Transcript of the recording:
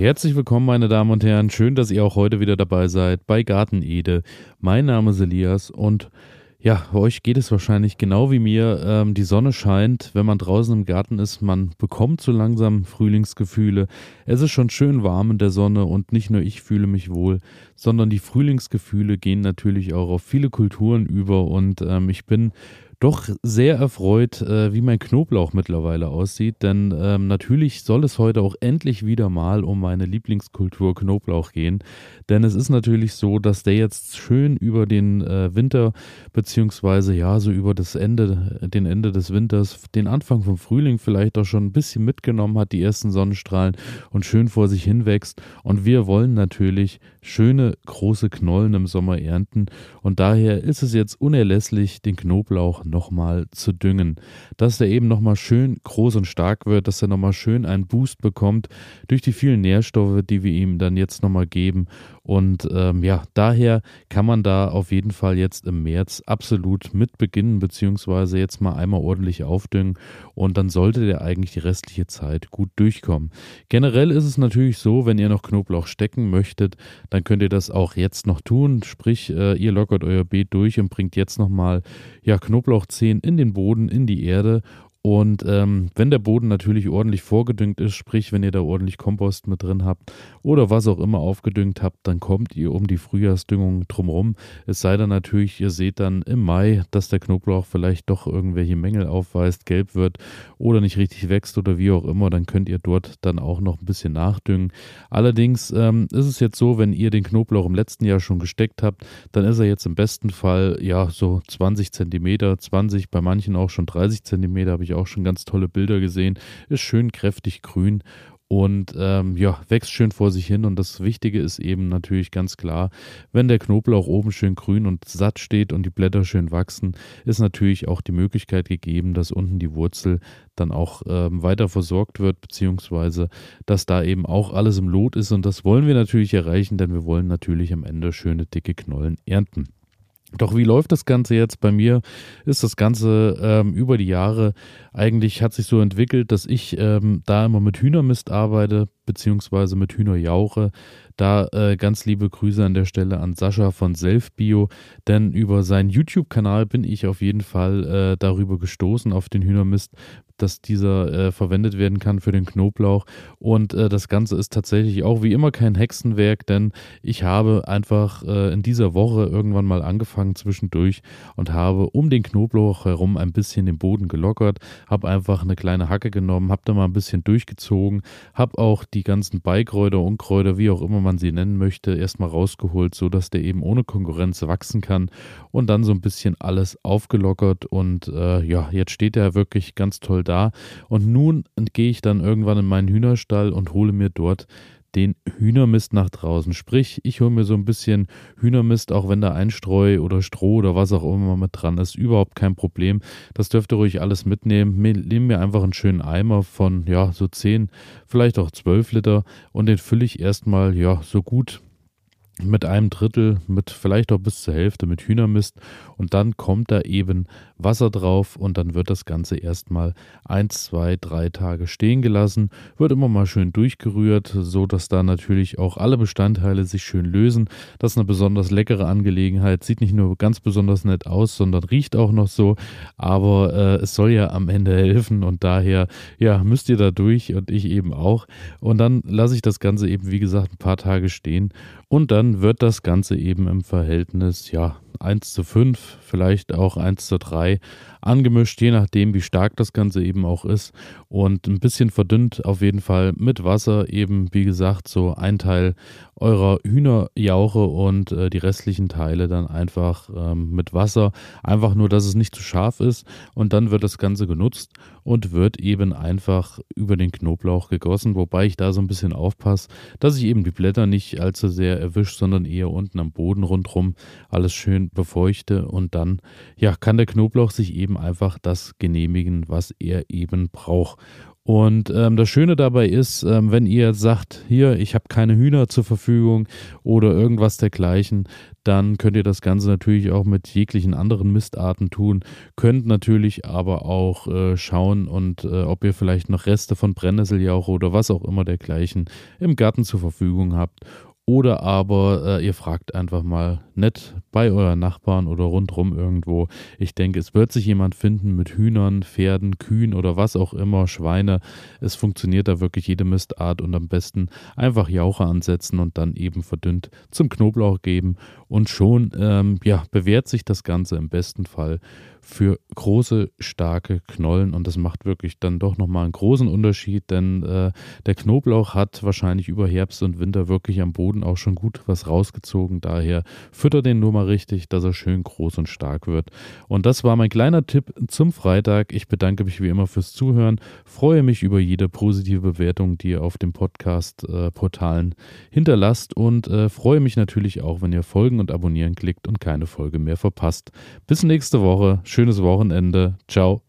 Herzlich willkommen, meine Damen und Herren. Schön, dass ihr auch heute wieder dabei seid bei Garten Ede. Mein Name ist Elias und ja, euch geht es wahrscheinlich genau wie mir. Ähm, die Sonne scheint, wenn man draußen im Garten ist, man bekommt so langsam Frühlingsgefühle. Es ist schon schön warm in der Sonne und nicht nur ich fühle mich wohl, sondern die Frühlingsgefühle gehen natürlich auch auf viele Kulturen über und ähm, ich bin doch sehr erfreut, äh, wie mein Knoblauch mittlerweile aussieht, denn ähm, natürlich soll es heute auch endlich wieder mal um meine Lieblingskultur Knoblauch gehen, denn es ist natürlich so, dass der jetzt schön über den äh, Winter beziehungsweise ja so über das Ende, den Ende des Winters, den Anfang vom Frühling vielleicht auch schon ein bisschen mitgenommen hat, die ersten Sonnenstrahlen und schön vor sich hin wächst und wir wollen natürlich schöne große Knollen im Sommer ernten. Und daher ist es jetzt unerlässlich, den Knoblauch nochmal zu düngen. Dass er eben nochmal schön groß und stark wird, dass er nochmal schön einen Boost bekommt durch die vielen Nährstoffe, die wir ihm dann jetzt nochmal geben. Und ähm, ja, daher kann man da auf jeden Fall jetzt im März absolut mit beginnen, beziehungsweise jetzt mal einmal ordentlich aufdüngen und dann sollte der eigentlich die restliche Zeit gut durchkommen. Generell ist es natürlich so, wenn ihr noch Knoblauch stecken möchtet, dann könnt ihr das auch jetzt noch tun. Sprich, äh, ihr lockert euer Beet durch und bringt jetzt nochmal ja, Knoblauchzehen in den Boden, in die Erde und ähm, wenn der Boden natürlich ordentlich vorgedüngt ist, sprich, wenn ihr da ordentlich Kompost mit drin habt oder was auch immer aufgedüngt habt, dann kommt ihr um die Frühjahrsdüngung drumherum. Es sei denn natürlich, ihr seht dann im Mai, dass der Knoblauch vielleicht doch irgendwelche Mängel aufweist, gelb wird oder nicht richtig wächst oder wie auch immer, dann könnt ihr dort dann auch noch ein bisschen nachdüngen. Allerdings ähm, ist es jetzt so, wenn ihr den Knoblauch im letzten Jahr schon gesteckt habt, dann ist er jetzt im besten Fall ja so 20 Zentimeter, 20, bei manchen auch schon 30 Zentimeter, habe ich ich auch schon ganz tolle Bilder gesehen. Ist schön kräftig grün und ähm, ja, wächst schön vor sich hin. Und das Wichtige ist eben natürlich ganz klar, wenn der Knoblauch oben schön grün und satt steht und die Blätter schön wachsen, ist natürlich auch die Möglichkeit gegeben, dass unten die Wurzel dann auch ähm, weiter versorgt wird, beziehungsweise dass da eben auch alles im Lot ist. Und das wollen wir natürlich erreichen, denn wir wollen natürlich am Ende schöne dicke Knollen ernten. Doch wie läuft das Ganze jetzt? Bei mir ist das Ganze ähm, über die Jahre eigentlich hat sich so entwickelt, dass ich ähm, da immer mit Hühnermist arbeite, beziehungsweise mit Hühnerjauche. Da äh, ganz liebe Grüße an der Stelle an Sascha von Selfbio, denn über seinen YouTube-Kanal bin ich auf jeden Fall äh, darüber gestoßen, auf den Hühnermist, dass dieser äh, verwendet werden kann für den Knoblauch. Und äh, das Ganze ist tatsächlich auch wie immer kein Hexenwerk, denn ich habe einfach äh, in dieser Woche irgendwann mal angefangen zwischendurch und habe um den Knoblauch herum ein bisschen den Boden gelockert, habe einfach eine kleine Hacke genommen, habe da mal ein bisschen durchgezogen, habe auch die ganzen Beikräuter, Unkräuter, wie auch immer man sie nennen möchte, erstmal rausgeholt, sodass der eben ohne Konkurrenz wachsen kann und dann so ein bisschen alles aufgelockert und äh, ja, jetzt steht er wirklich ganz toll da. Und nun gehe ich dann irgendwann in meinen Hühnerstall und hole mir dort den Hühnermist nach draußen. Sprich, ich hole mir so ein bisschen Hühnermist, auch wenn da Einstreu oder Stroh oder was auch immer mit dran ist, überhaupt kein Problem. Das dürft ihr ruhig alles mitnehmen. Nehmen mir einfach einen schönen Eimer von, ja, so 10, vielleicht auch 12 Liter und den fülle ich erstmal, ja, so gut mit einem Drittel, mit vielleicht auch bis zur Hälfte mit Hühnermist. Und dann kommt da eben Wasser drauf und dann wird das Ganze erstmal eins, zwei, drei Tage stehen gelassen, wird immer mal schön durchgerührt, so dass da natürlich auch alle Bestandteile sich schön lösen. Das ist eine besonders leckere Angelegenheit, sieht nicht nur ganz besonders nett aus, sondern riecht auch noch so, aber äh, es soll ja am Ende helfen und daher ja müsst ihr da durch und ich eben auch. Und dann lasse ich das Ganze eben wie gesagt ein paar Tage stehen. Und dann wird das Ganze eben im Verhältnis, ja, 1 zu 5, vielleicht auch 1 zu 3 angemischt, je nachdem, wie stark das Ganze eben auch ist. Und ein bisschen verdünnt auf jeden Fall mit Wasser, eben wie gesagt, so ein Teil eurer Hühnerjauche und äh, die restlichen Teile dann einfach ähm, mit Wasser. Einfach nur, dass es nicht zu scharf ist. Und dann wird das Ganze genutzt und wird eben einfach über den Knoblauch gegossen, wobei ich da so ein bisschen aufpasse, dass ich eben die Blätter nicht allzu sehr erwische, sondern eher unten am Boden rundherum alles schön befeuchte und dann ja kann der Knoblauch sich eben einfach das genehmigen, was er eben braucht. Und ähm, das Schöne dabei ist, ähm, wenn ihr sagt, hier, ich habe keine Hühner zur Verfügung oder irgendwas dergleichen, dann könnt ihr das Ganze natürlich auch mit jeglichen anderen Mistarten tun. Könnt natürlich aber auch äh, schauen und äh, ob ihr vielleicht noch Reste von Brennnesseljauche oder was auch immer dergleichen im Garten zur Verfügung habt oder aber äh, ihr fragt einfach mal nett bei euren Nachbarn oder rundrum irgendwo. Ich denke, es wird sich jemand finden mit Hühnern, Pferden, Kühen oder was auch immer, Schweine. Es funktioniert da wirklich jede Mistart und am besten einfach Jauche ansetzen und dann eben verdünnt zum Knoblauch geben und schon ähm, ja, bewährt sich das Ganze im besten Fall für große, starke Knollen und das macht wirklich dann doch nochmal einen großen Unterschied, denn äh, der Knoblauch hat wahrscheinlich über Herbst und Winter wirklich am Boden auch schon gut was rausgezogen. Daher fütter den nur mal richtig, dass er schön groß und stark wird. Und das war mein kleiner Tipp zum Freitag. Ich bedanke mich wie immer fürs Zuhören, freue mich über jede positive Bewertung, die ihr auf den Podcast-Portalen äh, hinterlasst und äh, freue mich natürlich auch, wenn ihr Und Abonnieren klickt und keine Folge mehr verpasst. Bis nächste Woche. Schönes Wochenende. Ciao.